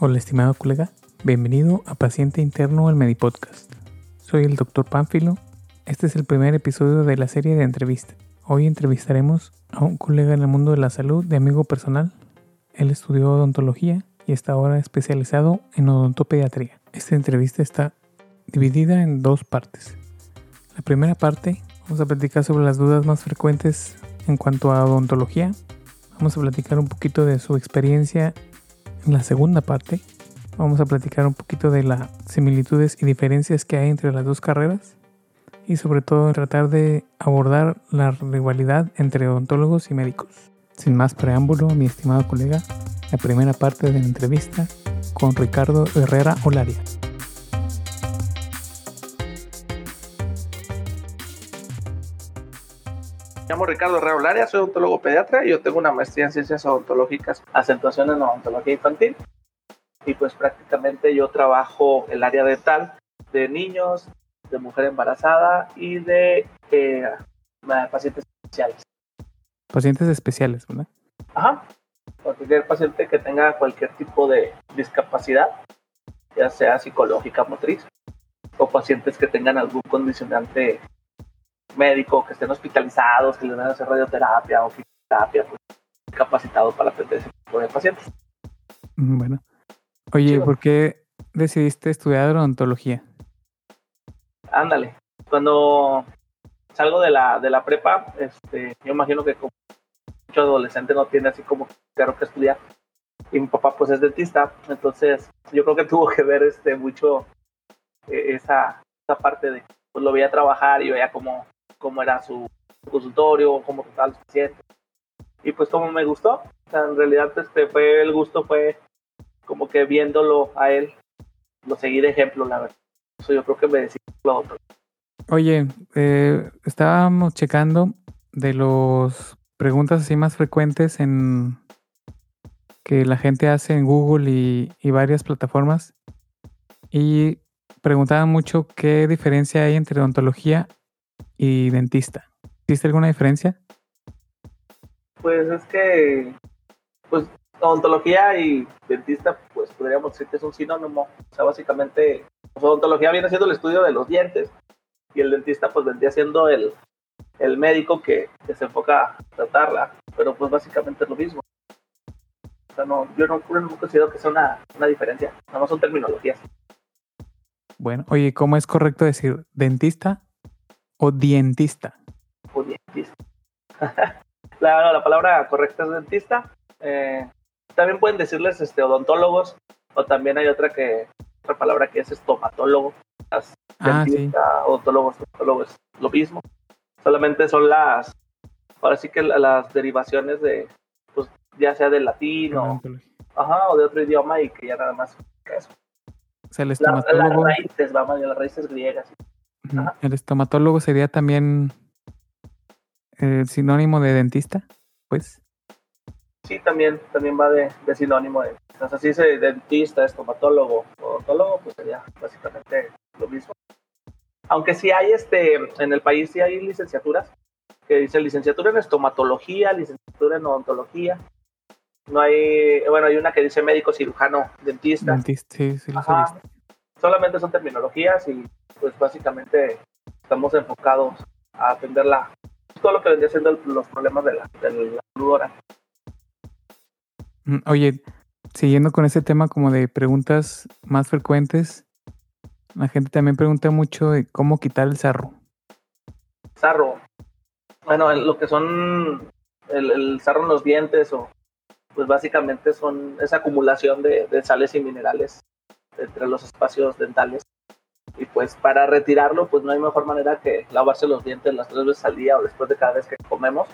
Hola estimado colega, bienvenido a Paciente Interno al Medipodcast. Soy el Dr. Pánfilo. Este es el primer episodio de la serie de entrevistas. Hoy entrevistaremos a un colega en el mundo de la salud de amigo personal. Él estudió odontología y está ahora especializado en odontopediatría. Esta entrevista está dividida en dos partes. La primera parte vamos a platicar sobre las dudas más frecuentes en cuanto a odontología. Vamos a platicar un poquito de su experiencia en la segunda parte. Vamos a platicar un poquito de las similitudes y diferencias que hay entre las dos carreras y sobre todo tratar de abordar la rivalidad entre odontólogos y médicos. Sin más preámbulo, mi estimado colega, la primera parte de la entrevista con Ricardo Herrera Olaria. Me llamo Ricardo Herrera Olaria, soy odontólogo pediatra y yo tengo una maestría en ciencias odontológicas, acentuación en odontología infantil. Y pues prácticamente yo trabajo el área dental de niños, de mujer embarazada y de eh, pacientes especiales. Pacientes especiales, ¿verdad? Ajá, cualquier paciente que tenga cualquier tipo de discapacidad, ya sea psicológica, motriz, o pacientes que tengan algún condicionante médico, que estén hospitalizados, que les van a hacer radioterapia o fisioterapia, pues capacitados para atender ese tipo de pacientes. Mm, Bueno. Oye, ¿por qué decidiste estudiar odontología? Ándale, cuando salgo de la, de la prepa, este, yo imagino que como mucho adolescente no tiene así como claro que estudiar. Y mi papá pues es dentista, entonces yo creo que tuvo que ver este mucho eh, esa, esa parte de pues lo veía trabajar y veía cómo, cómo era su consultorio, cómo trataban los pacientes. Y pues como me gustó, en realidad este fue el gusto fue como que viéndolo a él, lo seguí de ejemplo, la verdad. Eso yo creo que me decía lo otro. Oye, eh, estábamos checando de las preguntas así más frecuentes en que la gente hace en Google y, y varias plataformas y preguntaban mucho qué diferencia hay entre odontología y dentista. ¿Existe alguna diferencia? Pues es que, pues odontología y dentista, pues podríamos decir que es un sinónimo. O sea, básicamente, pues, odontología viene siendo el estudio de los dientes y el dentista pues vendría siendo el, el médico que, que se enfoca a tratarla, pero pues básicamente es lo mismo. O sea, no, yo no, considero que sea una, una diferencia, nada más son terminologías. Bueno, oye, ¿cómo es correcto decir dentista o dientista? o dentista. la, la palabra correcta es dentista. Eh, también pueden decirles este, odontólogos, o también hay otra que otra palabra que es estomatólogo. Las Ah, sí. dentista, odontólogo, estomatólogo es lo mismo. Solamente son las, ahora sí que la- las derivaciones de, pues ya sea del latín o, ajá, o de otro idioma y que ya nada más eso. O sea, el La- las estomatólogo, raíces, vamos, las raíces griegas. El estomatólogo sería también el sinónimo de dentista, pues. Sí, también, también va de, de sinónimo de. O sea, si dice dentista, estomatólogo, odontólogo, pues sería básicamente lo mismo. Aunque sí hay este, en el país sí hay licenciaturas que dice licenciatura en estomatología, licenciatura en odontología. No hay, bueno, hay una que dice médico cirujano dentista. Dentista, sí, sí Ajá. Solamente son terminologías y pues básicamente estamos enfocados a atender la, todo lo que vendría siendo el- los problemas de la, de la salud oral. Mm, Oye, siguiendo con ese tema como de preguntas más frecuentes, la gente también pregunta mucho de cómo quitar el sarro. sarro. Bueno, en lo que son el, el sarro en los dientes o pues básicamente son esa acumulación de, de sales y minerales entre los espacios dentales. Y pues para retirarlo, pues no hay mejor manera que lavarse los dientes las tres veces al día o después de cada vez que comemos.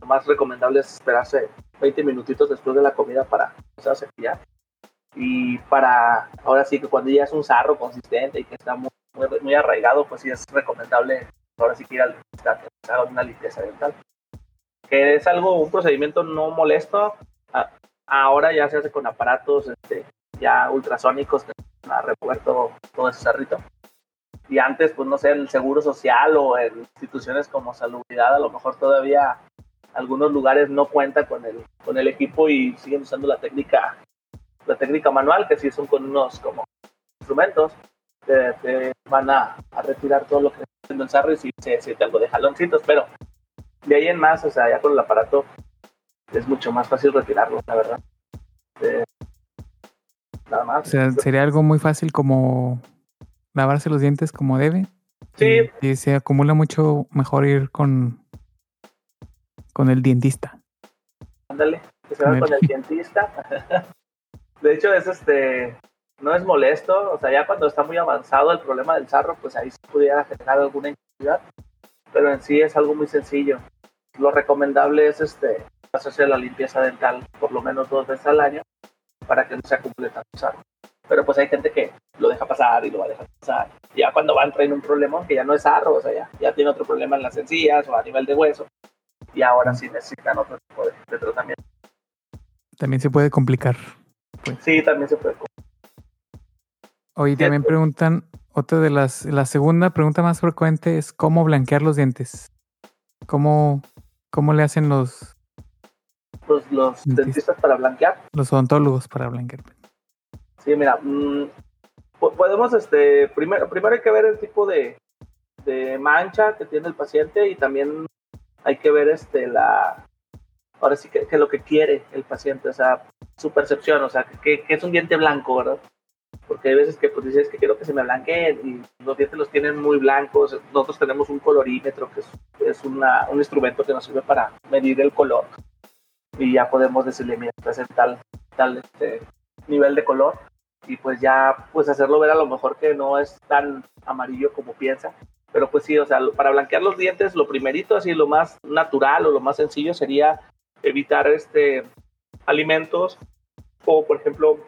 Lo más recomendable es esperarse 20 minutitos después de la comida para empezar a cepillar. Y para, ahora sí que cuando ya es un sarro consistente y que está muy, muy, muy arraigado, pues sí es recomendable ahora sí que ir al dentista que haga una limpieza dental. Que es algo, un procedimiento no molesto. Ahora ya se hace con aparatos este, ya ultrasónicos que van a remover todo, ese sarrito. Y antes, pues no sé, el seguro social o en instituciones como salubridad, a lo mejor todavía algunos lugares no cuentan con el, con el equipo y siguen usando la técnica la técnica manual, que sí son con unos como instrumentos, te, van a, retirar todo lo que está haciendo el sarro y si se siente algo de jaloncitos, pero de ahí en más, o sea, ya con el aparato es mucho más fácil retirarlo, la verdad. Nada más. O sea, sería algo muy fácil como lavarse los dientes como debe. Sí. Y, se acumula mucho mejor ir con, con el dentista. Ándale, que se va con el dentista. de hecho, es este, no es molesto, o sea, ya cuando está muy avanzado el problema del sarro, pues ahí se pudiera generar alguna incomodidad, pero en sí es algo muy sencillo. Lo recomendable es este, hacerse la limpieza dental por lo menos dos veces al año para que no se acumule tanto sarro. Pero pues hay gente que lo deja pasar y lo va a dejar pasar. Ya cuando va a entrar en un problema, que ya no es sarro, o sea, ya, ya tiene otro problema en las encías o a nivel de hueso, y ahora sí necesitan otro tipo de, tratamiento. También se puede complicar. Pues. Sí, también se puede complicar. Hoy también preguntan, otra de las, la segunda pregunta más frecuente es cómo blanquear los dientes. ¿Cómo, cómo le hacen los... Los, los dentistas para blanquear? Los odontólogos para blanquear. Sí, mira, mm, podemos, este, primero, primero hay que ver el tipo de, de mancha que tiene el paciente y también hay que ver este la ahora sí que, que, lo que quiere el paciente, o sea, su percepción, o sea, que, que, es un diente blanco, ¿verdad? porque hay veces que pues dices que quiero que se me blanqueen y los dientes los tienen muy blancos. Nosotros tenemos un colorímetro que es, es una, un instrumento que nos sirve para medir el color y ya podemos decirle, mira, estás tal, tal este, nivel de color y pues ya pues hacerlo ver a lo mejor que no es tan amarillo como piensa. Pero pues sí, o sea, para blanquear los dientes, lo primerito, así lo más natural o lo más sencillo sería evitar este alimentos o por ejemplo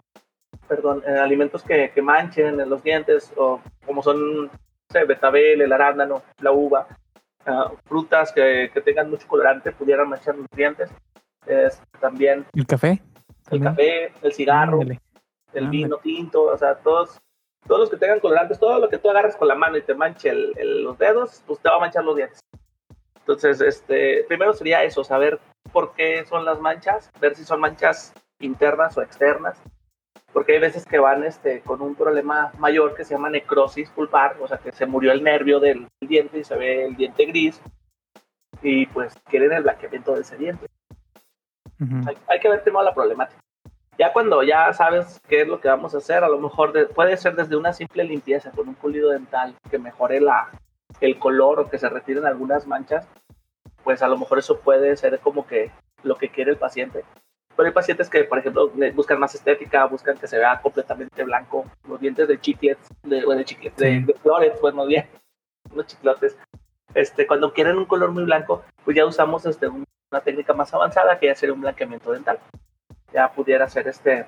perdón, eh, alimentos que, que, manchen en los dientes, o como son sé, betabel, el arándano, la uva, ah, frutas que, que, tengan mucho colorante pudieran manchar los dientes. También el café, el café, el cigarro, el vino tinto, o sea, todos, todos los que tengan colorantes, todo lo que tú agarres con la mano y te manche los dedos, pues te va a manchar los dientes. Entonces, este, primero sería eso, saber por qué son las manchas, ver si son manchas internas o externas, porque hay veces que van este, con un problema mayor que se llama necrosis pulpar, o sea, que se murió el nervio del diente y se ve el diente gris, y pues quieren el blanqueamiento de ese diente. Hay, que ver primero la problemática. Ya cuando ya sabes qué es lo que vamos a hacer, a lo mejor puede ser desde una simple limpieza con un pulido dental que mejore la, el color o que se retiren algunas manchas, pues a lo mejor eso puede ser como que lo que quiere el paciente pero hay pacientes que, por ejemplo, buscan más estética, buscan que se vea completamente blanco. Los dientes de chiclets, de, de, chiclets, de, flores, pues más bien, unos chiclotes. Este, cuando quieren un color muy blanco, pues ya usamos este, una técnica más avanzada que ya sería un blanqueamiento dental. Ya pudiera ser este,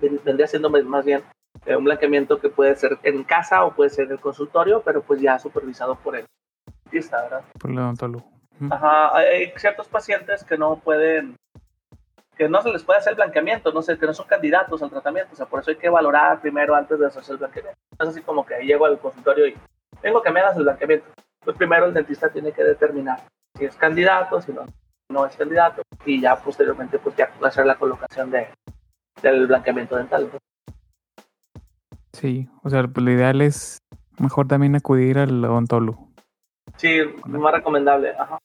vendría siendo más bien eh, un blanqueamiento que puede ser en casa o puede ser en el consultorio, pero pues ya supervisado por el dentista, ¿verdad? Por el odontólogo. Ajá, hay ciertos pacientes que no pueden que no se les puede hacer blanqueamiento, no sé, que no son candidatos al tratamiento, o sea, por eso hay que valorar primero antes de hacerse el blanqueamiento. Es así como que llego al consultorio y tengo que me hagas el blanqueamiento. Pues primero el dentista tiene que determinar si es candidato, si no, no es candidato, y ya posteriormente pues ya hacer la colocación de, del blanqueamiento dental. Sí, o sea, pues lo ideal es mejor también acudir al odontólogo. Sí, más recomendable. Ajá.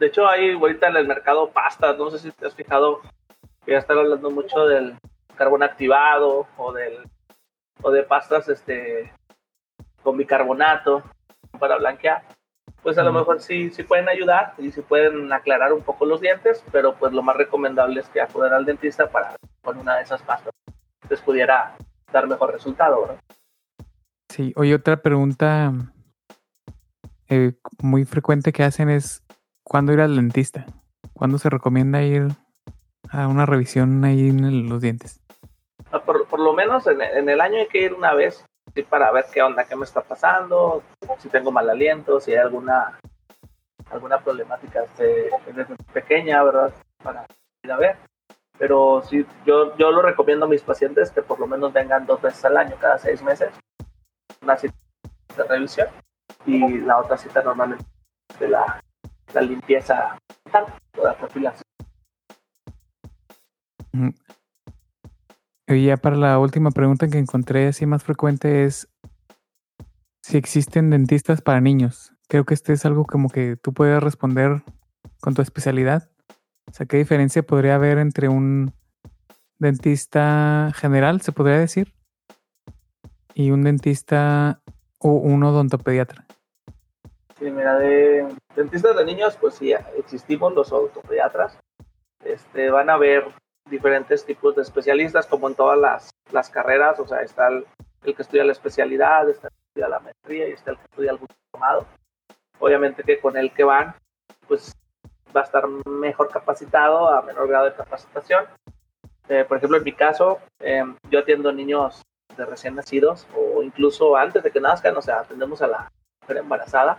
De hecho, hay ahorita en el mercado pastas, no sé si te has fijado, ya están hablando mucho del carbón activado o del o de pastas este con bicarbonato para blanquear pues a lo mejor sí, sí pueden ayudar y sí pueden aclarar un poco los dientes, pero pues lo más recomendable es que acudan al dentista para con una de esas pastas les pudiera dar mejor resultado, ¿verdad? Sí, oye, otra pregunta eh, muy frecuente que hacen es ¿cuándo ir al dentista? ¿Cuándo se recomienda ir a una revisión ahí en los dientes. Ah, por, por lo menos en, en, el año hay que ir una vez para ver qué onda, qué me está pasando, si tengo mal aliento, si hay alguna alguna problemática este, pequeña, ¿verdad? Para ir a ver. Pero sí, yo, yo lo recomiendo a mis pacientes que por lo menos vengan dos veces al año, cada seis meses, una cita de revisión y la otra cita normalmente de la, limpieza toda la profilaxis Y ya para la última pregunta que encontré así más frecuente es si existen dentistas para niños. Creo que este es algo como que tú puedes responder con tu especialidad. O sea, ¿qué diferencia podría haber entre un dentista general, se podría decir, y un dentista o un odontopediatra? Sí, de dentistas de niños, pues sí, existimos los odontopediatras. Este, van a haber diferentes tipos de especialistas, como en todas las, las carreras, o sea, está el, que estudia la especialidad, está el que estudia la maestría y está el que estudia algún diplomado. Obviamente que con el que van, pues va a estar mejor capacitado a menor grado de capacitación. Eh, por ejemplo, en mi caso, eh, yo atiendo niños de recién nacidos o incluso antes de que nazcan, o sea, atendemos a la mujer embarazada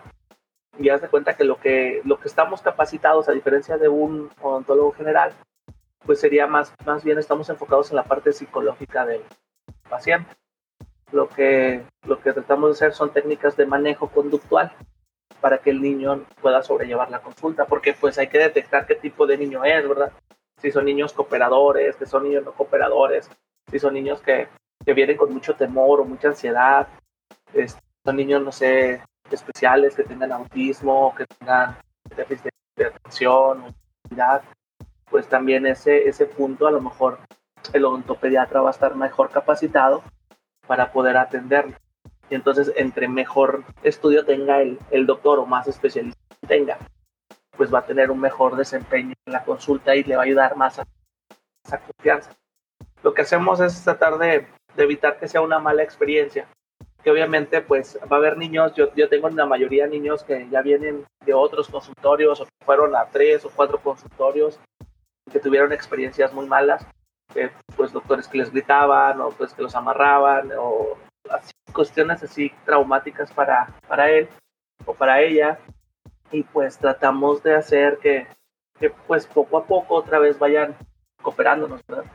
y haz de cuenta que lo que lo que estamos capacitados a diferencia de un odontólogo general pues sería más, más bien estamos enfocados en la parte psicológica del paciente. Lo que, lo que tratamos de hacer son técnicas de manejo conductual para que el niño pueda sobrellevar la consulta, porque pues hay que detectar qué tipo de niño es, ¿verdad? Si son niños cooperadores, que son niños no cooperadores, si son niños que, que vienen con mucho temor o mucha ansiedad, son niños, no sé, especiales, que tengan autismo, que tengan déficit de atención, o pues también ese, ese punto a lo mejor el odontopediatra va a estar mejor capacitado para poder atenderlo. Y entonces, entre mejor estudio tenga el, el doctor o más especialista tenga, pues va a tener un mejor desempeño en la consulta y le va a ayudar más a esa confianza. Lo que hacemos es tratar de, evitar que sea una mala experiencia. Que obviamente, pues va a haber niños, yo, yo tengo la mayoría de niños que ya vienen de otros consultorios o que fueron a tres o cuatro consultorios que tuvieron experiencias muy malas, pues doctores que les gritaban o pues que los amarraban o así, cuestiones así traumáticas para, para él o para ella y pues tratamos de hacer que, que pues poco a poco otra vez vayan cooperándonos, ¿verdad?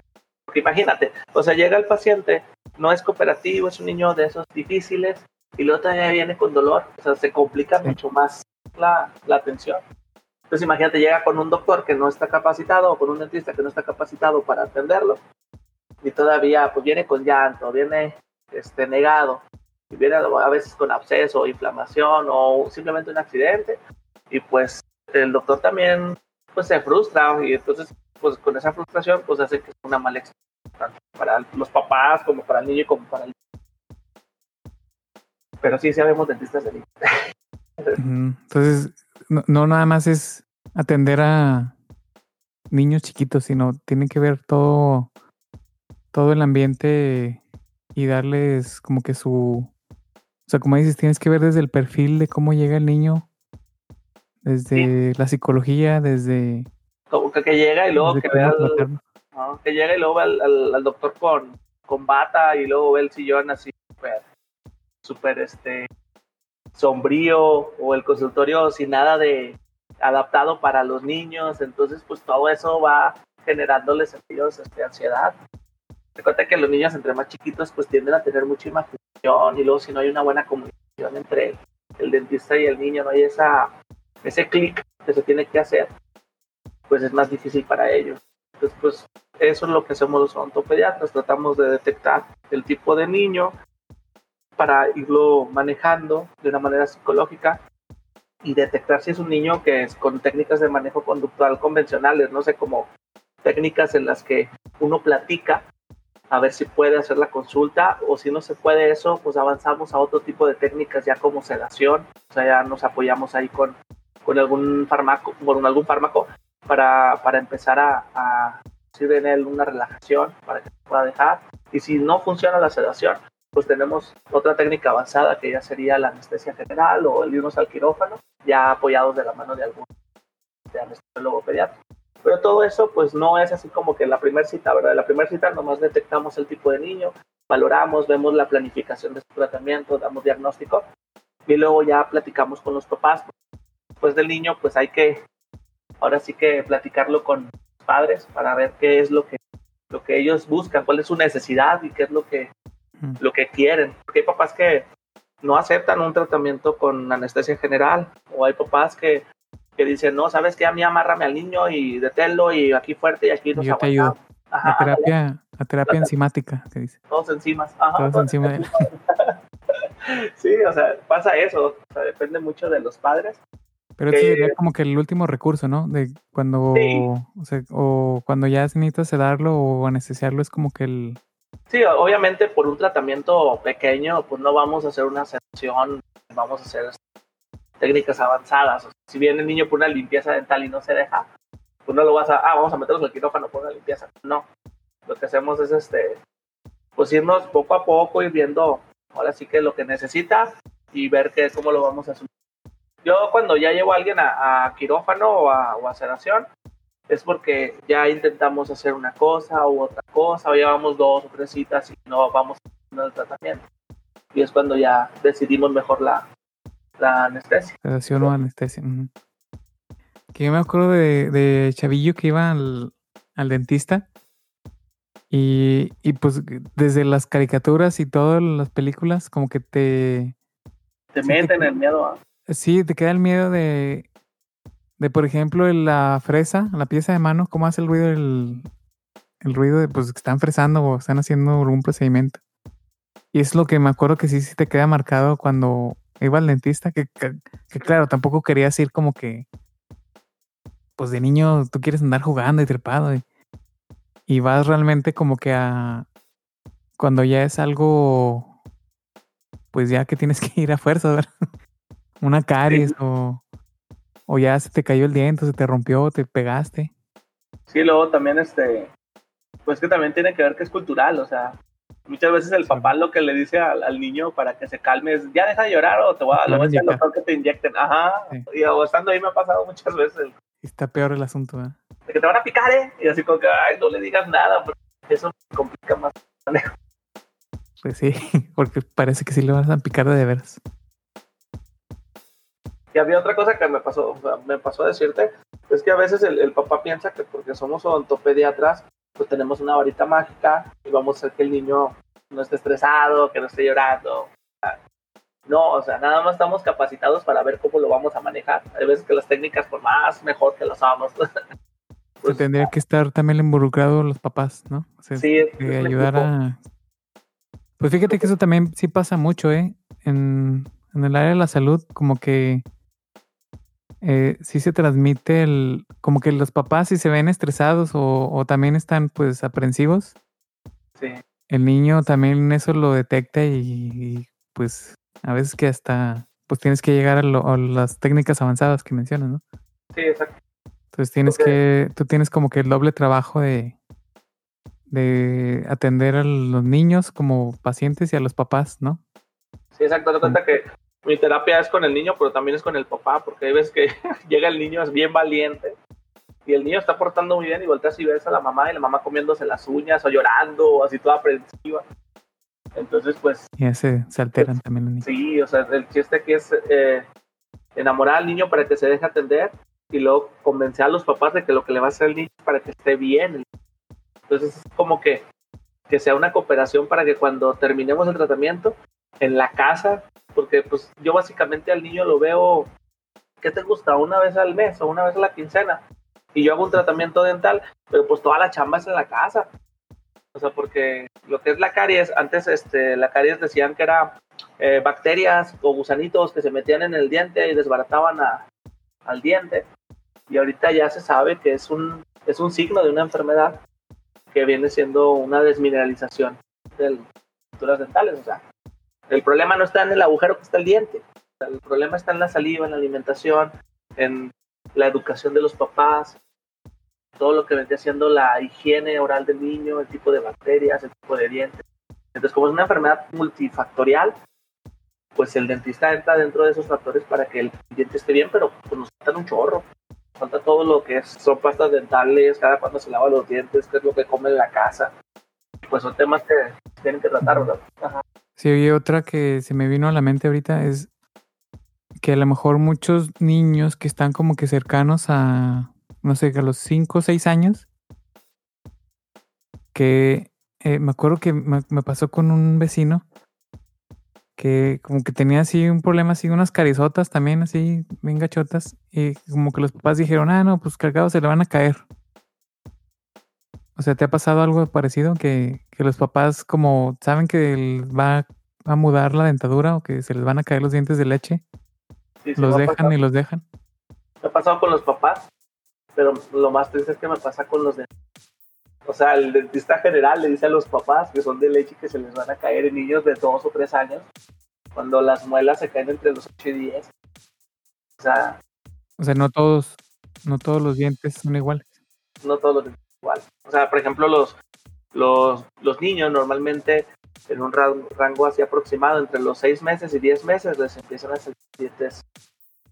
Porque imagínate, o sea, llega el paciente, no es cooperativo, es un niño de esos difíciles y luego todavía viene con dolor, o sea, se complica mucho más la, la atención. Entonces imagínate, llega con un doctor que no está capacitado o con un dentista que no está capacitado para atenderlo y todavía pues viene con llanto, viene este, negado y viene a veces con absceso, inflamación o simplemente un accidente y pues el doctor también pues se frustra y entonces pues con esa frustración pues hace que sea una mala experiencia tanto para los papás como para el niño como para el pero sí, habemos dentistas de niños. Entonces, no, nada más es atender a niños chiquitos, sino tiene que ver todo, todo el ambiente y darles como que su, o sea, como dices, tienes que ver desde el perfil de cómo llega el niño, desde la psicología, desde... Como que, llega y luego que vea que llega y luego ve al, doctor con, con bata y luego ve el sillón así súper, súper este, sombrío o el consultorio sin nada de adaptado para los niños, entonces pues todo eso va generándoles sentidos de ansiedad. Recuerda que los niños entre más chiquitos pues tienden a tener mucha imaginación y luego si no hay una buena comunicación entre el, dentista y el niño, no hay esa, ese clic que se tiene que hacer, pues es más difícil para ellos. Entonces pues eso es lo que hacemos los odontopediatras, tratamos de detectar el tipo de niño, para irlo manejando de una manera psicológica y detectar si es un niño que es con técnicas de manejo conductual convencionales, no sé, como técnicas en las que uno platica a ver si puede hacer la consulta o si no se puede eso, pues avanzamos a otro tipo de técnicas ya como sedación, o sea, ya nos apoyamos ahí con, con algún fármaco, con algún fármaco para, para empezar a, a en él una relajación para que pueda dejar y si no funciona la sedación, pues tenemos otra técnica avanzada que ya sería la anestesia general o el irnos al quirófano, ya apoyados de la mano de algún de anestesiólogo. Pero todo eso pues no es así como que la primera cita, ¿verdad? La primera cita nomás detectamos el tipo de niño, valoramos, vemos la planificación de su tratamiento, damos diagnóstico y luego ya platicamos con los papás. Después del niño pues hay que, ahora sí que platicarlo con los padres para ver qué es lo que, lo que ellos buscan, cuál es su necesidad y qué es lo que lo que quieren. Porque hay papás que no aceptan un tratamiento con anestesia general o hay papás que, que dicen, no, sabes que a mí amárrame al niño y deténlo y aquí fuerte y aquí nos Yo te ayudo. la, terapia, La terapia enzimática, que dice. Todos enzimas. Ajá, Todos de él. sí, o sea, pasa eso. O sea, depende mucho de los padres. Pero Que- eso sería como que el último recurso, ¿no? De cuando, Sí. o, sea, o cuando ya se necesita sedarlo o anestesiarlo, es como que el... Sí, obviamente por un tratamiento pequeño, pues no vamos a hacer una sesión, vamos a hacer técnicas avanzadas. O sea, si viene el niño por una limpieza dental y no se deja, pues no lo vas a, ah, vamos a meterlos al quirófano por una limpieza. No. Lo que hacemos es este, pues irnos poco a poco y viendo ahora sí que lo que necesita y ver qué, cómo lo vamos a asumir. Yo cuando ya llevo a alguien a, a quirófano o a, o a sedación, es porque ya intentamos hacer una cosa u otra cosa, o llevamos dos o tres citas y no vamos haciendo el tratamiento. Y es cuando ya decidimos mejor la, la anestesia. sedación o anestesia. Que yo me acuerdo de, de Chavillo que iba al, al dentista y, y pues desde las caricaturas y todas las películas como que te... Te Sí, meten te- el miedo a... Sí, te queda el miedo de, de por ejemplo, la fresa, la pieza de mano, cómo hace el ruido el, el ruido de pues que están fresando o están haciendo algún procedimiento. Y es lo que me acuerdo que sí, sí te queda marcado cuando iba al dentista, que, que, que claro, tampoco querías ir como que, pues de niño tú quieres andar jugando y trepado y, y vas realmente como que a, cuando ya es algo, pues ya que tienes que ir a fuerza, ¿verdad? Una caries o, o ya se te cayó el diente, se te rompió, te pegaste. Sí, luego también este... Pues que también tiene que ver que es cultural, o sea... Muchas veces el papá lo que le dice al, al niño para que se calme es, ya deja de llorar o te voy a, lo voy a decir doctor que te inyecten. Ajá. Sí. Y o estando ahí me ha pasado muchas veces está peor el asunto, ¿verdad? de que te van a picar, ¿eh? Y así como que, ay, no le digas nada, porque eso complica más. Pues sí, porque parece que sí le vas a picar de veras. Y había otra cosa que me pasó, o sea, me pasó a decirte, es que a veces el, el papá piensa que porque somos odontopediatras, pues tenemos una varita mágica y vamos a hacer que el niño no esté estresado, que no esté llorando. No, o sea, nada más estamos capacitados para ver cómo lo vamos a manejar. Hay veces que las técnicas, por más mejor que las hagamos, Que pues, tendría que estar también involucrados los papás, ¿no? O sea, sí, un ayudar a... Pues fíjate que eso también sí pasa mucho, ¿eh? En, en el área de la salud, como que eh, sí se transmite el... Como que los papás si se ven estresados o, o también están pues aprensivos, Sí, el niño también eso lo detecta y, y, pues a veces que hasta pues tienes que llegar a, lo- a las técnicas avanzadas que mencionas, ¿no? sí, exacto. Entonces tienes que, tú tienes como que el doble trabajo de, de atender a los niños como pacientes y a los papás, ¿no? Sí, exacto. Te cuenta que mi terapia es con el niño, pero también es con el papá, porque hay veces que llega el niño, es bien valiente, y el niño está portando muy bien y volteas y ves a la mamá y la mamá comiéndose las uñas o llorando o así toda aprensiva. Entonces, pues Y ya se, alteran también los niños. sí, o sea, el chiste aquí es eh, enamorar al niño para que se deje atender y luego convencer a los papás de que lo que le va a hacer el niño es para que esté bien. Entonces, es como que, que sea una cooperación para que cuando terminemos el tratamiento en la casa, porque pues yo básicamente al niño lo veo, ¿qué te gusta? Una vez al mes o una vez a la quincena. Y yo hago un tratamiento dental, pero pues toda la chamba es en la casa. O sea, porque lo que es la caries, antes este, la caries decían que era eh, bacterias o gusanitos que se metían en el diente y desbarataban a- al diente. Y ahorita ya se sabe que es un, es un signo de una enfermedad que viene siendo una desmineralización de las estructuras dentales. O sea, el problema no está en el agujero que está el diente. El problema está en la saliva, en la alimentación, en la educación de los papás, todo lo que vendría siendo la higiene oral del niño, el tipo de bacterias, el tipo de dientes. Entonces, como es una enfermedad multifactorial, pues el dentista entra dentro de esos factores para que el diente esté bien, pero pues nos falta un chorro. Falta todo lo que es, son pastas dentales, cada cuando se lava los dientes, qué es lo que come en la casa. Pues son temas que tienen que tratar, ¿verdad? Ajá. Sí, oye, otra que se me vino a la mente ahorita es que a lo mejor muchos niños que están como que cercanos a, no sé, a los 5 o 6 años, que eh, me acuerdo que me, me pasó con un vecino que como que tenía así un problema, así unas carizotas también, así bien gachotas, y como que los papás dijeron, ah, no, pues cargados se le van a caer. O sea, ¿te ha pasado algo parecido? Que, que los papás como saben que va a mudar la dentadura o que se les van a caer los dientes de leche. los dejan y los dejan. Me ha pasado con los papás, pero lo más triste es que me pasa con los de... O sea, el dentista general le dice a los papás que son de leche que se les van a caer en niños de dos o tres años, cuando las muelas se caen entre los 8 y 10. O sea... O sea, no todos, no todos los dientes son iguales. No todos los dientes igual. O sea, por ejemplo, los, los, los niños normalmente en un rango así aproximado entre los 6 meses y 10 meses les empiezan a salir dientes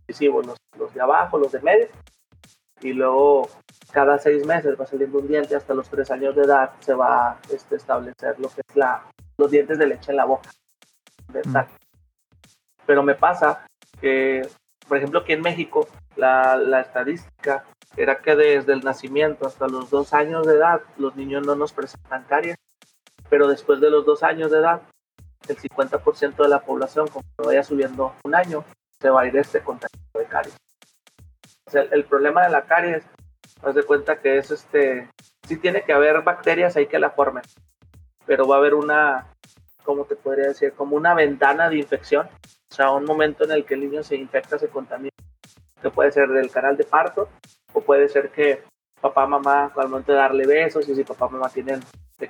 visivos, los, los, de abajo, los de medio, y luego cada 6 meses va saliendo un diente, hasta los 3 años de edad se va a este, establecer lo que es la, los dientes de leche en la boca. Mm. Pero me pasa que, por ejemplo, aquí en México, la, la estadística era que desde el nacimiento hasta los dos años de edad los niños no nos presentan caries, pero después de los dos años de edad, el 50% de la población, como vaya subiendo un año, se va a ir este contagio de caries. O sea, el problema de la caries, haz de cuenta que es este, sí tiene que haber bacterias ahí que la formen, pero va a haber una, ¿cómo te podría decir? Como una ventana de infección, o sea, un momento en el que el niño se infecta, se contamina, que puede ser del canal de parto, o puede ser que papá, mamá, al momento de darle besos, y si papá, mamá tienen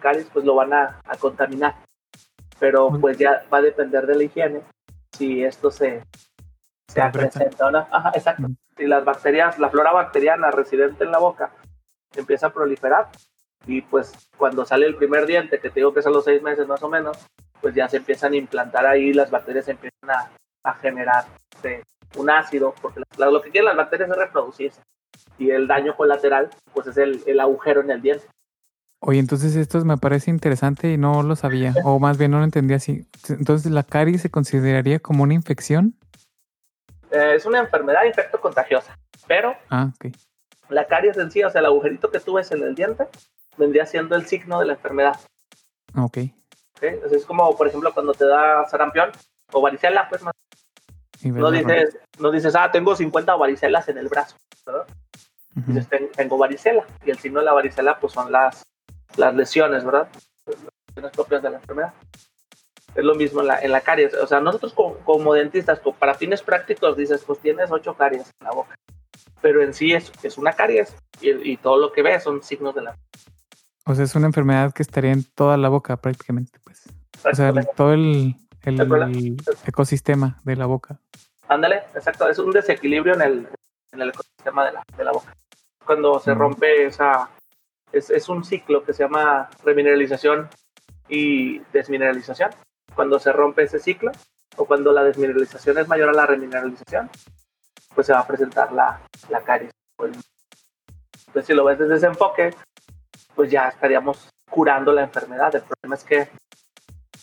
caries, pues lo van a, contaminar. Pero pues ya va a depender de la higiene si esto se, se presenta o no. Ajá, exacto. Si las bacterias, la flora bacteriana residente en la boca empieza a proliferar y pues cuando sale el primer diente, que te digo que es a los seis meses más o menos, pues ya se empiezan a implantar ahí, las bacterias empiezan a, a generar este, un ácido, porque lo que quieren las bacterias es reproducirse y el daño colateral pues es el, el agujero en el diente. Oye, entonces esto me parece interesante y no lo sabía, o más bien no lo entendía así. Entonces, ¿la caries se consideraría como una infección? Eh, es una enfermedad infecto contagiosa, pero ah, okay. la caries en sí, o sea, el agujerito que tú ves en el diente, vendría siendo el signo de la enfermedad. Ok. ¿Okay? es como, por ejemplo, cuando te da sarampión o varicela, pues más. No dices, no dices, ah, tengo 50 varicelas en el brazo, ¿verdad? Dices, tengo varicela. Y el signo de la varicela, pues son las, las lesiones, ¿verdad? Las lesiones propias de la enfermedad. Es lo mismo en la, en la caries. O sea, nosotros como, dentistas, para fines prácticos, dices, pues tienes ocho caries en la boca. Pero en sí es, es una caries y, todo lo que ves son signos de la O sea, es una enfermedad que estaría en toda la boca prácticamente, pues. O sea, todo el, el, ecosistema de la boca. Ándale, exacto. Es un desequilibrio en el, en el ecosistema de la, de la boca. Cuando se rompe esa, es, un ciclo que se llama remineralización y desmineralización. Cuando se rompe ese ciclo o cuando la desmineralización es mayor a la remineralización, pues se va a presentar la, la caries. Entonces, si lo ves desde ese enfoque, pues ya estaríamos curando la enfermedad. El problema es que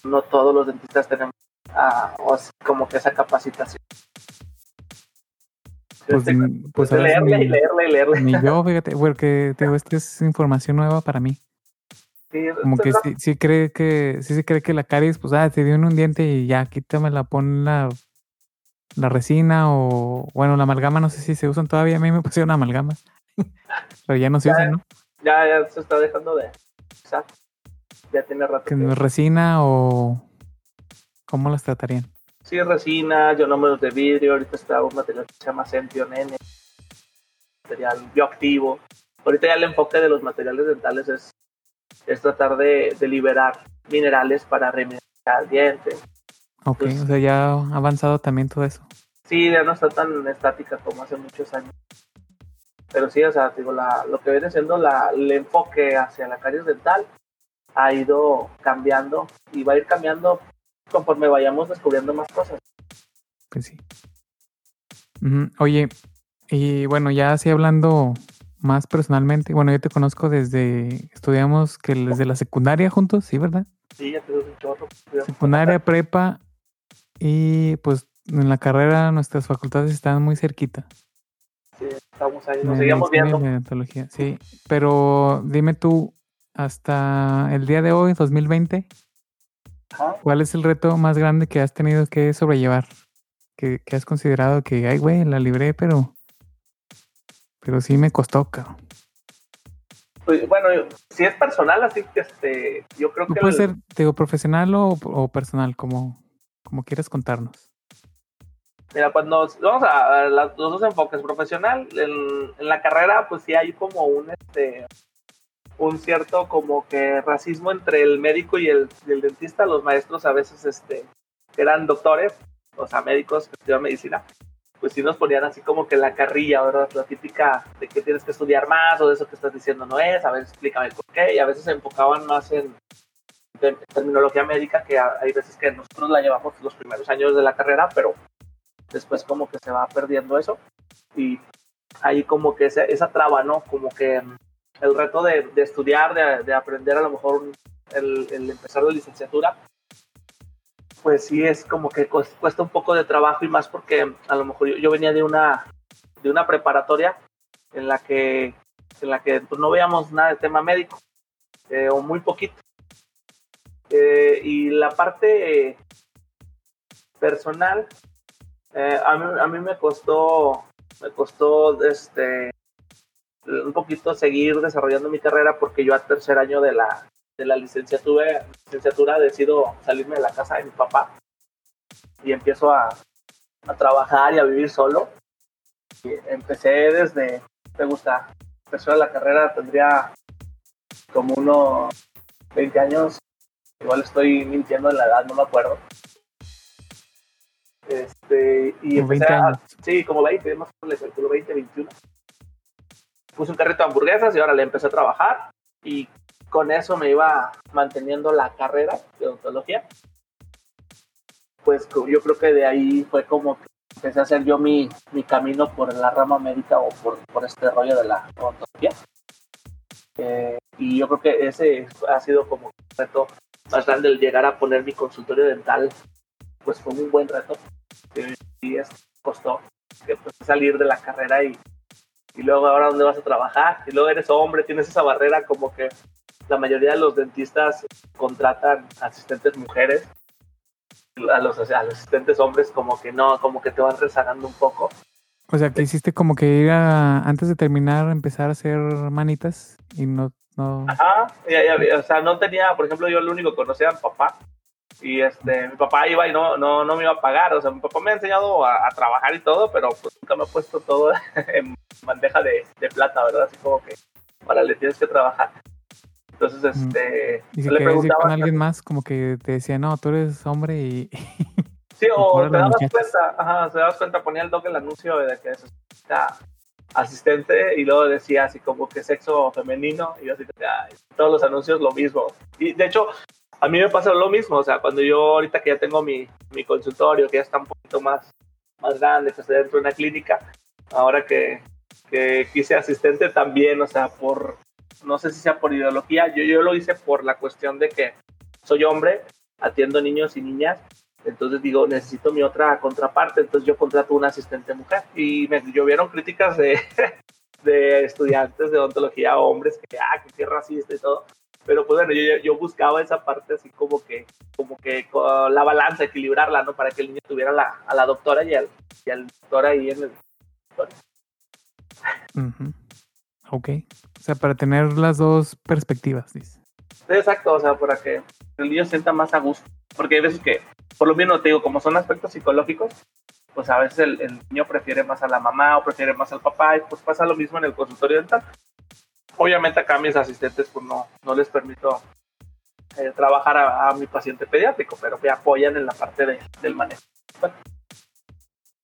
no todos los dentistas tenemos ah, como que esa capacitación. Pues, pues leerle y leerle y leerle. Ni yo, fíjate, porque te esta es información nueva para mí. Sí, Como que sí, sí, cree que, sí se cree que la caries, pues, ah, te dio en un diente y ya, quítamela, pon la, la resina o, bueno, la amalgama, no sé si se usan todavía, a mí me pusieron amalgama, pero ya no se usan, ¿no? Ya, ya se está dejando de usar, ya tiene rato. Que resina o, ¿cómo las tratarían? Sí, resina, ionómeros de vidrio, ahorita está un material que se llama Sention N, material bioactivo. Ahorita ya el enfoque de los materiales dentales es, es tratar de, liberar minerales para reminerar el diente. Ok, o sea, ya ha avanzado también todo eso. Sí, ya no está tan estática como hace muchos años. Pero sí, o sea, digo, la, lo que viene siendo la, el enfoque hacia la caries dental ha ido cambiando y va a ir cambiando conforme vayamos descubriendo más cosas. Pues sí. Oye, y bueno, ya así hablando más personalmente, bueno, yo te conozco desde, estudiamos que desde la secundaria juntos, ¿sí, verdad? Sí, ya te un chorro. Secundaria, prepa, y pues en la carrera nuestras facultades están muy cerquita. Sí, estamos ahí, nos seguimos viendo. Sí, pero dime tú, hasta el día de hoy, 2020, ¿Cuál es el reto más grande que has tenido que sobrellevar? Que, has considerado que, ay, güey, la libré, pero. Pero sí me costó, cabrón. Pues, bueno, si es personal, así que este, yo creo que... Puede ser, digo, profesional o, personal, como, como quieras contarnos. Mira, cuando vamos a, los dos enfoques, profesional, en, en, la carrera, pues sí hay como un, este, un cierto como que racismo entre el médico y el, dentista. Los maestros a veces, este, eran doctores, o sea, médicos que estudian medicina, pues sí nos ponían así como que la carrilla, ¿verdad? La típica de que tienes que estudiar más o de eso que estás diciendo no es, a ver, explícame por qué, y a veces se enfocaban más en, terminología médica, que hay veces que nosotros la llevamos los primeros años de la carrera, pero después como que se va perdiendo eso, y ahí como que esa, esa traba, ¿no? Como que el reto de, estudiar, de, de, aprender a lo mejor el, el empezar la licenciatura, pues sí es como que cuesta un poco de trabajo y más porque a lo mejor yo, venía de una, de una preparatoria en la que, en la que pues, no veíamos nada de tema médico, eh, o muy poquito. Eh, y la parte personal, eh, a, mí, a mí me costó, me costó este, un poquito seguir desarrollando mi carrera porque yo al tercer año de la, de la licenciatura, licenciatura decido salirme de la casa de mi papá y empiezo a, a trabajar y a vivir solo. Y empecé desde, me gusta, empezó la carrera, tendría como unos 20 años, igual estoy mintiendo en la edad, no me acuerdo. Este, y empecé 20 años. sí, como 20, más o menos, 20, 21. Puse un carrito de hamburguesas y ahora le empecé a trabajar y con eso me iba manteniendo la carrera de odontología. Pues yo creo que de ahí fue como que empecé a hacer yo mi, mi camino por la rama médica o por, por este rollo de la odontología. Eh, y yo creo que ese ha sido como un reto más grande el llegar a poner mi consultorio dental, pues fue un buen reto. Y es, costó que pues, salir de la carrera y, y luego ahora dónde vas a trabajar y luego eres hombre, tienes esa barrera como que la mayoría de los dentistas contratan asistentes mujeres. A los, asistentes hombres como que no, como que te van rezagando un poco. O sea, que hiciste como que ir antes de terminar, empezar a hacer manitas y no... no... Ajá, o sea, no tenía, por ejemplo, yo lo único que conocía a mi papá y este, mi papá iba y no, no, no me iba a pagar, o sea, mi papá me ha enseñado a, trabajar y todo, pero pues nunca me ha puesto todo en bandeja de, de plata, ¿verdad? Así como que, para le tienes que trabajar. Entonces, este. Y si le preguntaba con alguien más, como que te decía, no, tú eres hombre y. Sí, o te dabas cuenta, ajá, te dabas cuenta, ponía el doc el anuncio de que es asistente y luego decía así como que sexo femenino y yo así todos los anuncios lo mismo. Y de hecho, a mí me pasa lo mismo, o sea, cuando yo ahorita que ya tengo mi, mi consultorio, que ya está un poquito más, más grande, que estoy dentro de una clínica, ahora que, que quise asistente también, o sea, por, no sé si sea por ideología, yo, yo lo hice por la cuestión de que soy hombre, atiendo niños y niñas, entonces digo, necesito mi otra contraparte, entonces yo contrato una asistente mujer. Y me llovieron críticas de, de estudiantes de odontología, hombres, que, ah, que es racista y todo, pero pues bueno, yo, yo buscaba esa parte así como que, como que con la balanza, equilibrarla, ¿no? Para que el niño tuviera la, a la doctora y al, y al doctor ahí en el... Ok. O sea, para tener las dos perspectivas, dice. exacto, o sea, para que el niño sienta más a gusto. Porque hay veces que, por lo menos te digo, como son aspectos psicológicos, pues a veces el, niño prefiere más a la mamá o prefiere más al papá y pues pasa lo mismo en el consultorio dental. Obviamente acá mis asistentes pues no, no les permito eh, trabajar a, mi paciente pediátrico, pero me apoyan en la parte de, del manejo.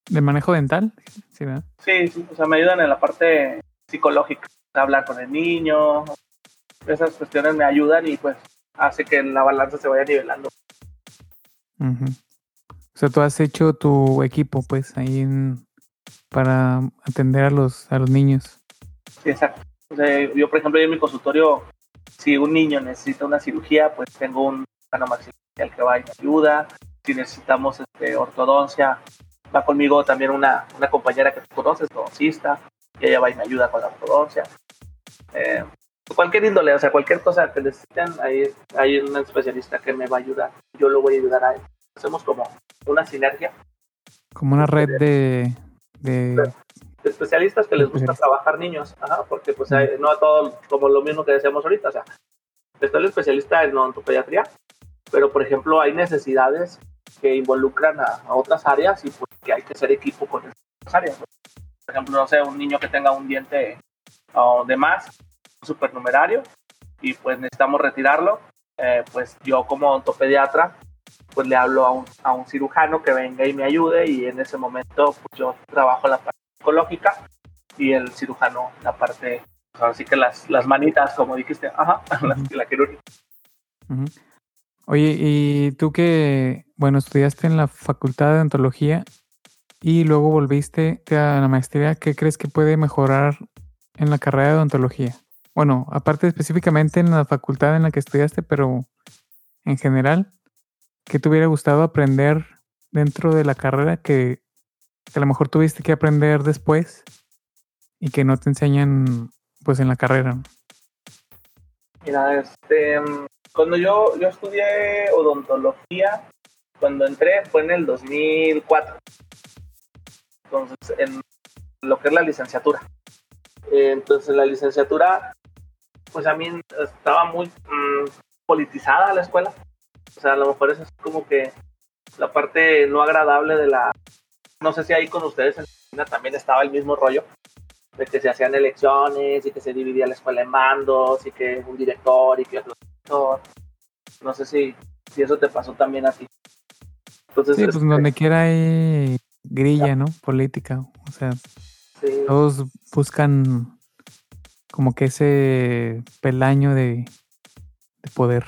¿De manejo dental? Sí, sí, sí, o sea, me ayudan en la parte psicológica, hablar con el niño, esas cuestiones me ayudan y pues hace que la balanza se vaya nivelando. O sea, tú has hecho tu equipo pues ahí para atender a los, a los niños. Sí, exacto. Yo, por ejemplo, en mi consultorio, si un niño necesita una cirugía, pues tengo un el que va y me ayuda. Si necesitamos este, ortodoncia, va conmigo también una, una compañera que tú conoces, odoncista y ella va y me ayuda con la ortodoncia. Eh, cualquier índole, o sea, cualquier cosa que necesiten, hay, hay un especialista que me va a ayudar. Yo lo voy a ayudar a él. Hacemos como una sinergia. Como una red de... de... especialistas que les gusta trabajar niños, Ajá, porque pues no a todo, como lo mismo que decíamos ahorita, o sea, está el especialista en odontopediatría, pero por ejemplo hay necesidades que involucran a, otras áreas y pues que hay que hacer equipo con esas áreas. Por ejemplo, no sé, un niño que tenga un diente de más, supernumerario, y pues necesitamos retirarlo, eh, pues yo como odontopediatra pues le hablo a un, a un cirujano que venga y me ayude y en ese momento pues yo trabajo la parte y el cirujano la parte, pues, así que las, las manitas, como dijiste, ajá, la, quirúrgica. Oye, y tú que, bueno, estudiaste en la Facultad de Odontología y luego volviste a la maestría, ¿qué crees que puede mejorar en la carrera de odontología? Bueno, aparte específicamente en la facultad en la que estudiaste, pero en general, ¿qué te hubiera gustado aprender dentro de la carrera que, a lo mejor tuviste que aprender después y que no te enseñan pues en la carrera? Mira, este, cuando yo, yo estudié odontología, cuando entré fue en el 2004. Entonces, en lo que es la licenciatura. Entonces, la licenciatura, pues a mí estaba muy mm, politizada la escuela. O sea, a lo mejor es como que la parte no agradable de la... No sé si ahí con ustedes en China también estaba el mismo rollo, de que se hacían elecciones y que se dividía la escuela en mandos y que un director y que otro director. No sé si, si eso te pasó también a ti. Entonces, sí, pues este donde quiera hay grilla, ¿no? Política. O sea, todos buscan como que ese pelaño de, de poder.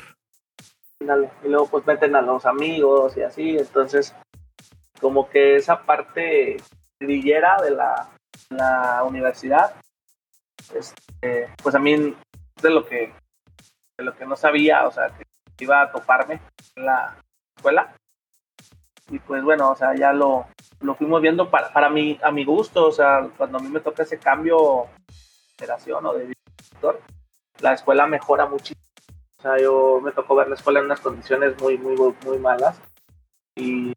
Y luego pues meten a los amigos y así, entonces como que esa parte grillera de la, la universidad, este, pues a mí de lo que de lo que no sabía, o sea, que iba a toparme en la escuela. Y pues bueno, o sea, ya lo, lo fuimos viendo para, para mí, a mi gusto, o sea, cuando a mí me toca ese cambio de generación o de director, la escuela mejora muchísimo o sea, yo me tocó ver la escuela en unas condiciones muy, muy, muy malas. Y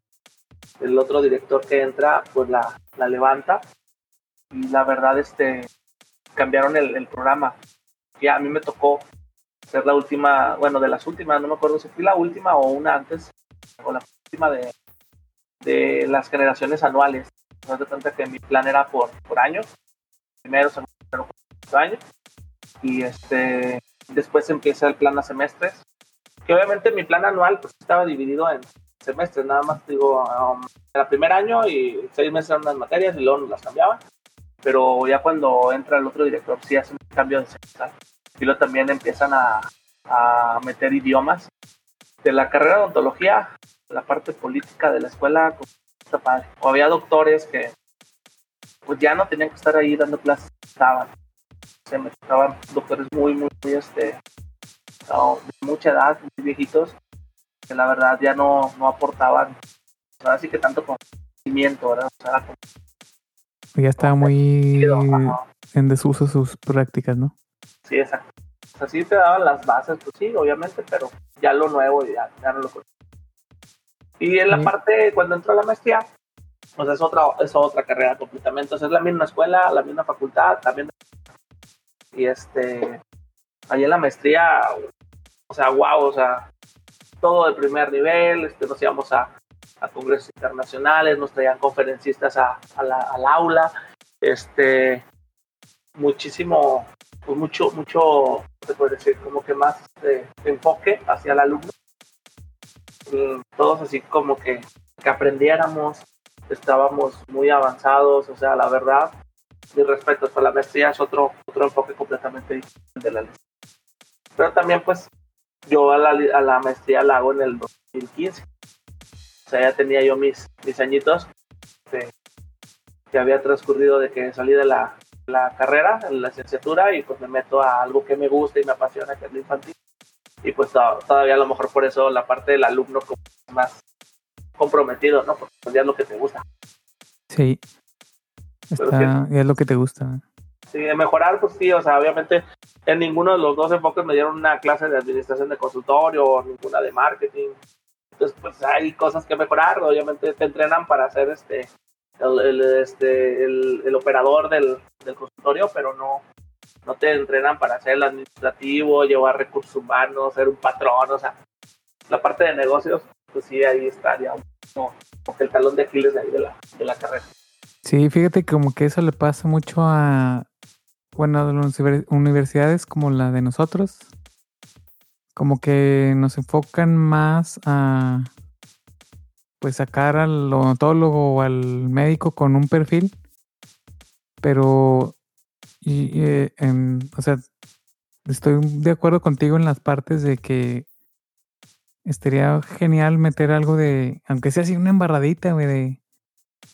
el otro director que entra, pues la, la levanta. Y la verdad, este, cambiaron el, programa. Ya a mí me tocó ser la última, bueno, de las últimas, no me acuerdo si fui la última o una antes, o la última de, de las generaciones anuales. No de cuenta que mi plan era por, por años, primero, segundo, tercero, años. Y este, después empieza el plan a semestres, que obviamente mi plan anual pues estaba dividido en semestres, nada más digo, um, era primer año y seis meses eran unas materias y luego las cambiaban, pero ya cuando entra el otro director sí hace un cambio de semestre y luego también empiezan a, a meter idiomas. De la carrera de odontología, la parte política de la escuela, está padre. O había doctores que pues ya no tenían que estar ahí dando clases, estaban se me tocaban doctores muy, muy, muy, este, de mucha edad, muy viejitos, que la verdad ya no, no aportaban, así que tanto conocimiento, ¿verdad? O sea, ya estaba muy en desuso sus prácticas, ¿no? Sí, exacto. O sea, sí te daban las bases, pues sí, obviamente, pero ya lo nuevo ya, ya no lo conozco. Y en la parte, cuando entró a la maestría, pues es otra, es otra carrera completamente. Entonces es la misma escuela, la misma facultad, también y este, ahí en la maestría, o sea, wow, o sea, todo de primer nivel, este, nos íbamos a, a congresos internacionales, nos traían conferencistas a, a la, al aula, este, muchísimo, pues mucho, mucho, se puede decir, como que más este, enfoque hacia el alumno. Mm, todos así como que, que aprendiéramos, estábamos muy avanzados, o sea, la verdad, mis respetos, para la maestría es otro, otro enfoque completamente diferente de la lista. Pero también, pues, yo a la, a la maestría la hago en el 2015. O sea, ya tenía yo mis, mis añitos que, había transcurrido de que salí de la, la carrera, en la licenciatura, y pues me meto a algo que me gusta y me apasiona, que es la infantil. Y pues todavía a lo mejor por eso la parte del alumno como más comprometido, ¿no? Porque pues, ya es lo que te gusta. Sí, Está, es lo que te gusta. Sí, de mejorar, pues sí, o sea, obviamente en ninguno de los dos enfoques me dieron una clase de administración de consultorio o ninguna de marketing. Entonces, pues hay cosas que mejorar, obviamente te entrenan para hacer este el, este, el, operador del, del, consultorio, pero no, no te entrenan para ser el administrativo, llevar recursos humanos, ser un patrón, o sea, la parte de negocios, pues sí, ahí estaría como, el talón de Aquiles de, ahí de, la, de la carrera. Sí, fíjate como que eso le pasa mucho a, bueno, las universidades como la de nosotros, como que nos enfocan más a pues sacar al odontólogo o al médico con un perfil, pero y, eh, o sea, estoy de acuerdo contigo en las partes de que estaría genial meter algo de, aunque sea así una embarradita, de,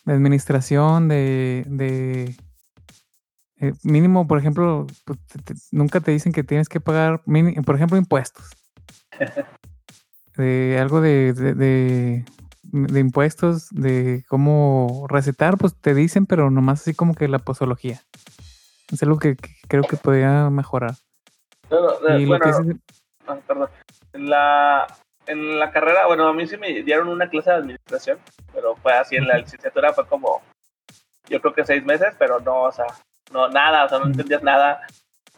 de administración, de, de eh, mínimo, por ejemplo, pues, nunca te dicen que tienes que pagar, por ejemplo, impuestos. de algo de, de, de impuestos, de cómo recetar, pues te dicen, pero nomás así como que la posología. Es algo que, creo que podría mejorar. y bueno, ah, perdón. En la, en la carrera, bueno, a mí sí me dieron una clase de administración, pero fue así en la licenciatura, fue como, yo creo que seis meses, pero no, o sea, no, nada, o sea, no entendías nada.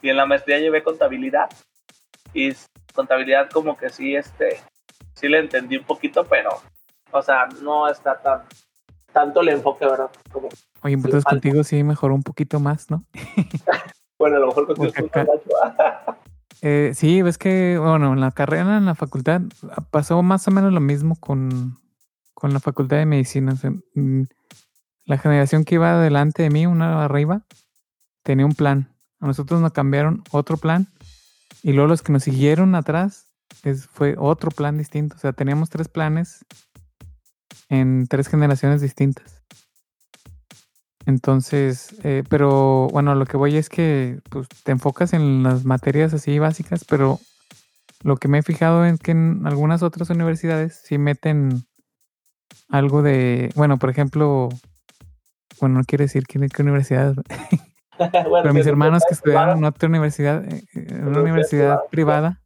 Y en la maestría llevé contabilidad, y contabilidad como que sí, este, sí le entendí un poquito, pero o sea, no está tan tanto el enfoque, ¿verdad? Como Oye, entonces contigo sí mejoró un poquito más, ¿no? bueno, a lo mejor contigo eh, Sí, ves que, bueno, en la carrera, en la facultad, pasó más o menos lo mismo con, con la facultad de medicina. Mm, la generación que iba delante de mí, una arriba, tenía un plan. A nosotros nos cambiaron otro plan. Y luego los que nos siguieron atrás es, fue otro plan distinto. O sea, teníamos tres planes en tres generaciones distintas. Entonces, eh, pero bueno, lo que voy es que pues, te enfocas en las materias así básicas, pero lo que me he fijado es que en algunas otras universidades sí meten algo de, bueno, por ejemplo, bueno, no quiere decir qué, qué pero mis hermanos que estudiaron en otra universidad, eh, en una universidad privada,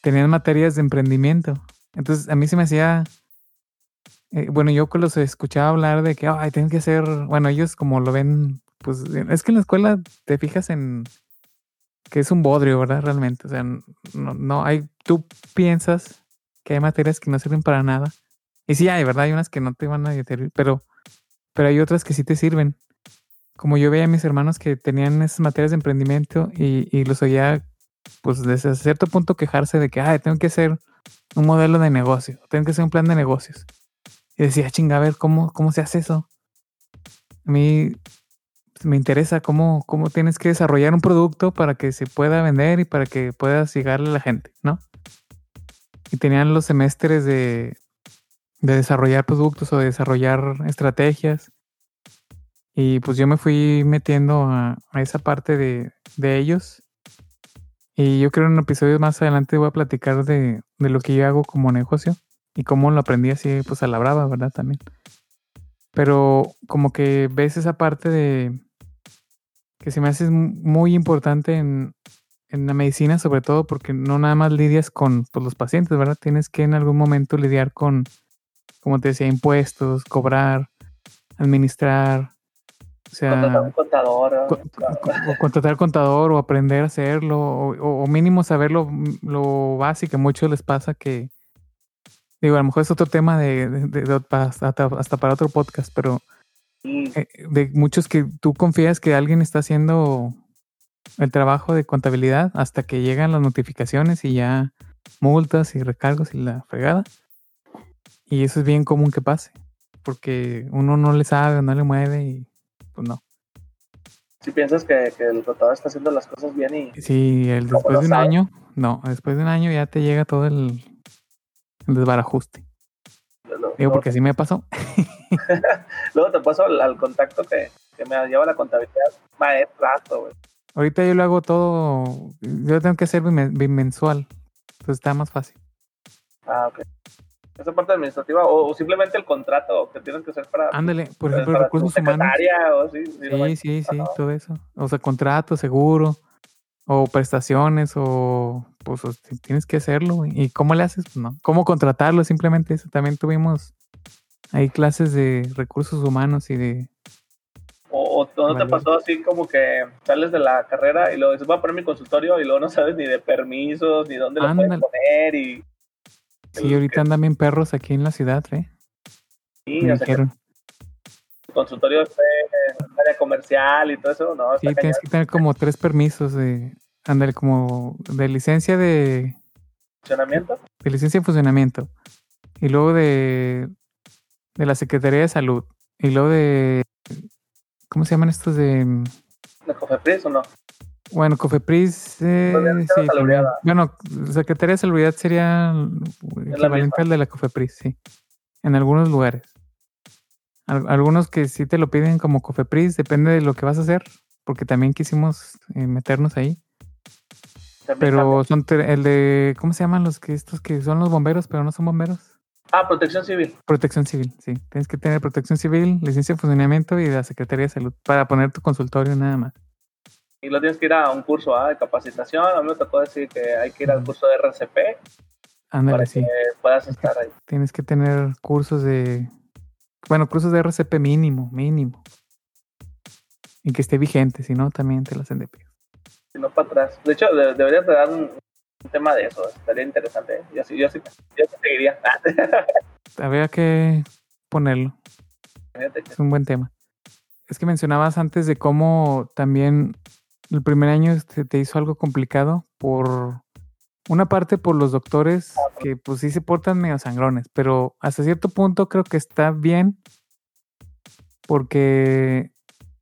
tenían materias de emprendimiento. Entonces, a mí se me hacía eh, bueno, yo los escuchaba hablar de que, ay, tienen que hacer, bueno, ellos como lo ven, pues es que en la escuela te fijas en que es un bodrio, ¿verdad? Realmente, o sea, no, no hay, tú piensas que hay materias que no sirven para nada. Y sí hay, ¿verdad? Hay unas que no te van a servir, pero, pero hay otras que sí te sirven. Como yo veía a mis hermanos que tenían esas materias de emprendimiento y, y los oía, pues desde cierto punto quejarse de que, ay, tengo que hacer un modelo de negocio, tengo que hacer un plan de negocios. Y decía, chinga, a ver, ¿cómo, cómo se hace eso? A mí me interesa cómo, cómo tienes que desarrollar un producto para que se pueda vender y para que puedas llegarle a la gente, ¿no? Y tenían los semestres de, de desarrollar productos o de desarrollar estrategias. Y pues yo me fui metiendo a, esa parte de, de, ellos. Y yo creo en un episodio más adelante voy a platicar de, de lo que yo hago como negocio. Y cómo lo aprendí así, pues a la brava, ¿verdad? También. Pero como que ves esa parte de que se me hace muy importante en, en la medicina, sobre todo porque no nada más lidias con pues, los pacientes, ¿verdad? Tienes que en algún momento lidiar con, como te decía, impuestos, cobrar, administrar. O sea, contratar un contador. O, contratar contador o aprender a hacerlo, o, mínimo saber lo, lo básico. A muchos les pasa que, Digo, a lo mejor es otro tema de, hasta, para otro podcast, pero eh, de muchos que tú confías que alguien está haciendo el trabajo de contabilidad hasta que llegan las notificaciones y ya multas y recargos y la fregada. Y eso es bien común que pase, porque uno no le sabe, no le mueve y pues no. Si piensas que, el contador está haciendo las cosas bien y... Sí, el, después de un año, no, después de un año ya te llega todo el, el desbarajuste. Digo, porque así me pasó. luego te paso al, contacto que, me lleva la contabilidad rato, güey. Ahorita yo lo hago todo, yo tengo que hacer bimensual, entonces está más fácil. Ah, ok. Esa parte administrativa o, simplemente el contrato que tienen que hacer para... Ándale, por ejemplo, recursos humanos. O sí, sí, sí, sí, todo eso. O sea, contrato, seguro o prestaciones o pues tienes que hacerlo y cómo le haces pues no. Cómo contratarlo simplemente eso. También tuvimos hay clases de recursos humanos y de... O, o no te pasó así como que sales de la carrera y luego dices, voy a poner mi consultorio y luego no sabes ni de permisos, ni dónde lo puedes poner y... Sí, ahorita andan bien perros aquí en la ciudad, ¿eh? Sí, Me dijeron. El consultorio es área comercial y todo eso, ¿no? Sí, tienes que tener como tres permisos de, andar como de licencia de... ¿Funcionamiento? De licencia de funcionamiento. Y luego de, de la Secretaría de Salud. Y luego de... ¿Cómo se llaman estos de...? ¿De Cofepris o no? Bueno, Cofepris, eh, sí, bueno, Secretaría de Salud sería equivalente al de la Cofepris, sí, en algunos lugares. algunos que sí te lo piden como Cofepris, depende de lo que vas a hacer, porque también quisimos eh, meternos ahí. pero son el de, ¿cómo se llaman los que estos que son los bomberos, pero no son bomberos? Ah, protección civil. Protección civil, sí. Tienes que tener protección civil, licencia de funcionamiento y la Secretaría de Salud para poner tu consultorio nada más y lo tienes que ir a un curso ¿ah? de capacitación. A mí me tocó decir que hay que ir al curso de RCP para que puedas estar ahí. Tienes que tener cursos de, bueno, cursos de RCP mínimo, mínimo. Y que esté vigente, si no, también te lo hacen de pie. Si no, para atrás. De hecho, deberías de dar un, tema de eso. Estaría interesante. ¿eh? Yo, sí, yo, sí, yo sí seguiría. Habría que ponerlo. Es un buen tema. Es que mencionabas antes de cómo también el primer año te, te hizo algo complicado por una parte por los doctores que pues sí se portan medio sangrones, pero hasta cierto punto creo que está bien porque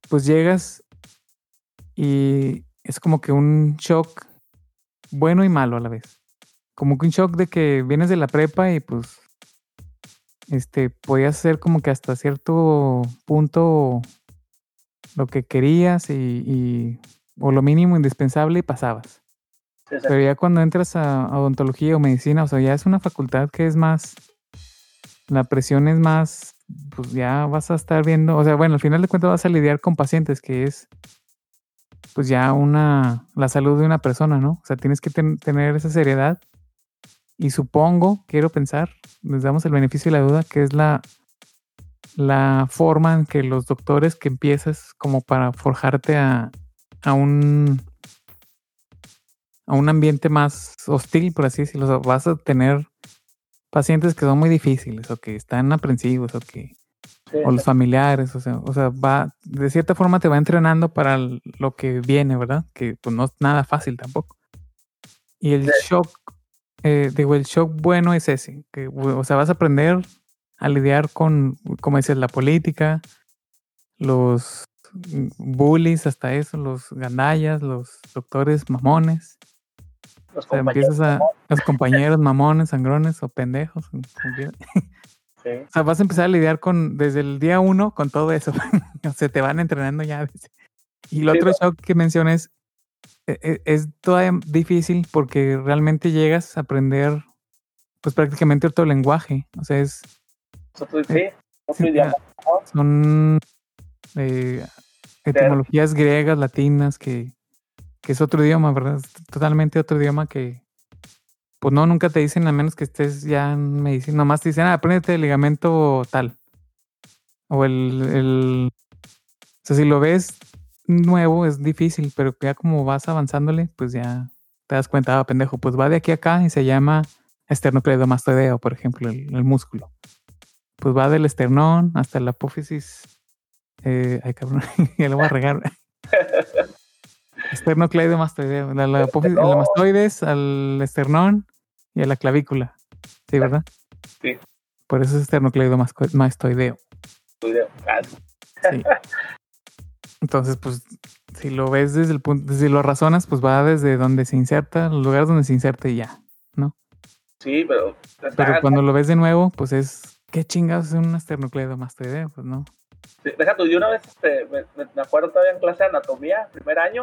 pues llegas y es como que un shock bueno y malo a la vez. Como que un shock de que vienes de la prepa y pues este podías hacer como que hasta cierto punto lo que querías y o lo mínimo indispensable y pasabas. Pero ya cuando entras a, odontología o medicina, o sea, ya es una facultad que es más, la presión es más, pues ya vas a estar viendo, o sea, bueno, al final de cuentas vas a lidiar con pacientes, que es pues ya una, la salud de una persona, ¿no? O sea, tienes que tener esa seriedad. Y supongo, quiero pensar, les damos el beneficio de la duda, que es la, la forma en que los doctores que empiezas como para forjarte a, a un a un ambiente más hostil, por así decirlo. vas a tener pacientes que son muy difíciles o que están aprensivos o que o los familiares, o sea, o sea, va de cierta forma te va entrenando para lo que viene, ¿verdad? Que pues no es nada fácil tampoco. Y el shock, eh, digo, el shock bueno es ese, que o sea, vas a aprender a lidiar con, como dices, la política, los bullies, hasta eso, los gandallas, los doctores mamones. Los empiezas a los compañeros mamones, sangrones o pendejos. O sea, vas a empezar a lidiar con desde el día uno con todo eso. o sea, te van entrenando ya. Y el otro shock que mencionas es, e, es, todavía difícil porque realmente llegas a aprender pues prácticamente otro lenguaje. O sea, es... Son eh, etimologías griegas, latinas, que, que, es otro idioma, ¿verdad? totalmente otro idioma que, pues no, nunca te dicen, a menos que estés ya en medicina, nomás te dicen, ah, apréndete el ligamento tal. O el, el, o sea, si lo ves nuevo es difícil, pero ya como vas avanzándole, pues ya te das cuenta, ah, pendejo, pues va de aquí a acá y se llama esternocleidomastoideo, por ejemplo, el, el músculo. Pues va del esternón hasta la apófisis eh, ay, cabrón, ya lo voy a regar. Esternocleidomastoideo. La, la, la mastoides, al esternón y a la clavícula. ¿Sí, verdad? Sí. Por eso es esternocleidomastoideo. Sí. Entonces, pues, si lo ves desde el punto, si lo razonas, pues va desde donde se inserta, los lugares donde se inserta y ya, ¿no? Sí, pero. Pero cuando lo ves de nuevo, pues es. ¿Qué chingados es un esternocleidomastoideo? Pues no. Deja tú, yo una vez este, me, me, acuerdo todavía en clase de anatomía, primer año,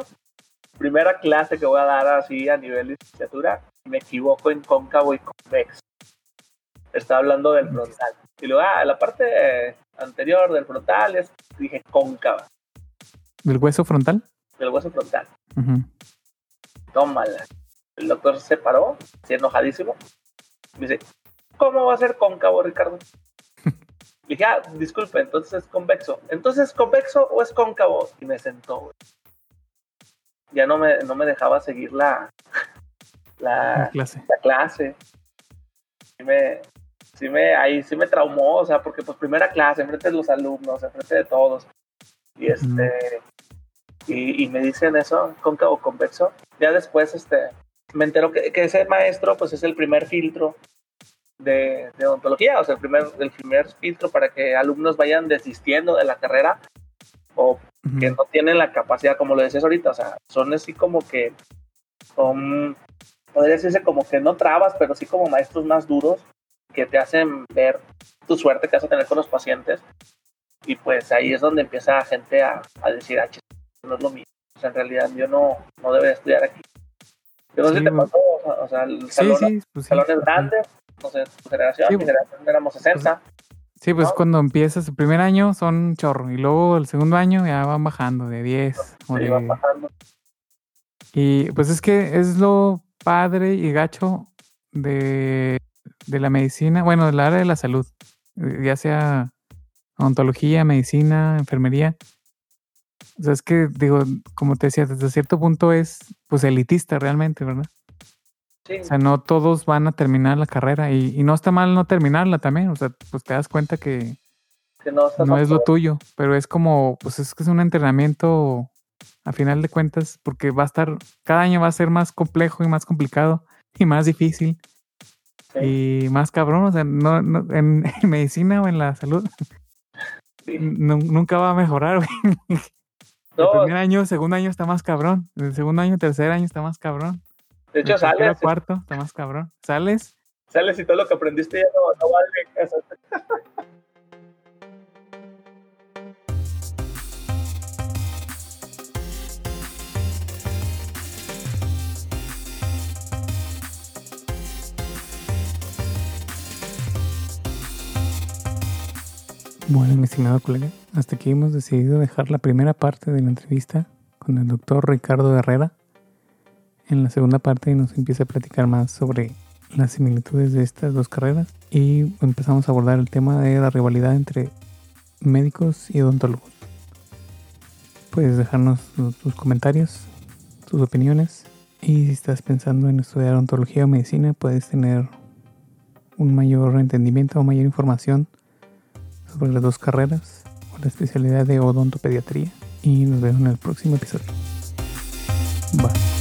primera clase que voy a dar así a nivel de licenciatura, me equivoco en cóncavo y convexo. Estaba hablando del frontal. Y luego, ah, la parte anterior del frontal es, dije, cóncava. ¿Del hueso frontal? Del hueso frontal. Tómala. El doctor se paró, así enojadísimo. Me dice, ¿cómo va a ser cóncavo, Ricardo? Dije, ah, disculpe, entonces es convexo. Entonces, ¿es convexo o es cóncavo? Y me sentó, güey. Ya no me, no me dejaba seguir la, la, clase. la clase. Sí me, sí me, ahí sí me traumó, o sea, porque pues primera clase, enfrente de los alumnos, enfrente de todos. Y este, y, y, me dicen eso, cóncavo convexo. Ya después, este, me entero que, que, ese maestro, pues es el primer filtro de, de odontología, o sea, el primer, el primer filtro para que alumnos vayan desistiendo de la carrera o uh -huh. que no tienen la capacidad, como lo decías ahorita, o sea, son así como que son, podría decirse como que no trabas, pero sí como maestros más duros que te hacen ver tu suerte que vas a tener con los pacientes. Y pues ahí es donde empieza la gente a, a decir, ah, no es lo mío. O sea, en realidad yo no, no debería estudiar aquí. Yo no sí, sé si te pasó, o sea, el salón, sí, sí, pues salón es grande, no sé, tu generación, mi pues, generación éramos 60. Sí, pues ¿no? cuando empiezas el primer año son chorro y luego el segundo año ya van bajando de 10 o de... van bajando. Y pues es que es lo padre y gacho de, de la medicina, bueno, del área de la salud, ya sea odontología, medicina, enfermería. O sea, es que, digo, como te decía, desde cierto punto es pues elitista realmente, ¿verdad? Sí. O sea, no todos van a terminar la carrera y, y, no está mal no terminarla también, o sea, pues te das cuenta que, que no, no es lo tuyo, pero es como, pues es que es un entrenamiento a final de cuentas, porque va a estar, cada año va a ser más complejo y más complicado y más difícil sí. y más cabrón, o sea, no, no en, en, medicina o en la salud sí. nunca va a mejorar, güey. No. El primer año, segundo año está más cabrón. El segundo año, tercer año está más cabrón. De hecho, sales. cuarto está más cabrón. Sales. Sales y todo lo que aprendiste ya no, no vale. Bueno, mi estimado colega, hasta aquí hemos decidido dejar la primera parte de la entrevista con el doctor Ricardo Herrera. En la segunda parte nos empieza a platicar más sobre las similitudes de estas dos carreras y empezamos a abordar el tema de la rivalidad entre médicos y odontólogos. Puedes dejarnos tus comentarios, tus opiniones y si estás pensando en estudiar odontología o medicina puedes tener un mayor entendimiento o mayor información sobre las dos carreras o la especialidad de odontopediatría y nos vemos en el próximo episodio. Bye.